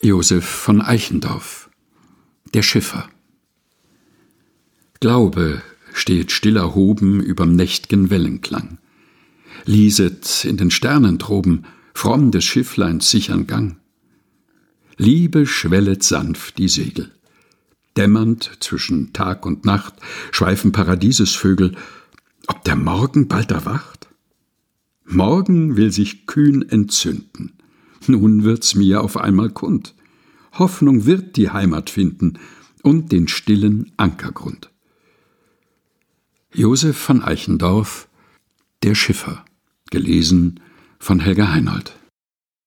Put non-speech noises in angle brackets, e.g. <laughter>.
Josef von Eichendorff Der Schiffer Glaube steht still erhoben überm nächt'gen Wellenklang. Lieset in den Sternen droben fromm des Schiffleins sichern Gang. Liebe schwellet sanft die Segel. Dämmernd zwischen Tag und Nacht schweifen Paradiesesvögel, ob der Morgen bald erwacht? Morgen will sich kühn entzünden. <laughs> Nun wird's mir auf einmal kund. Hoffnung wird die Heimat finden und den stillen Ankergrund. Josef von Eichendorff Der Schiffer gelesen von Helga Heinold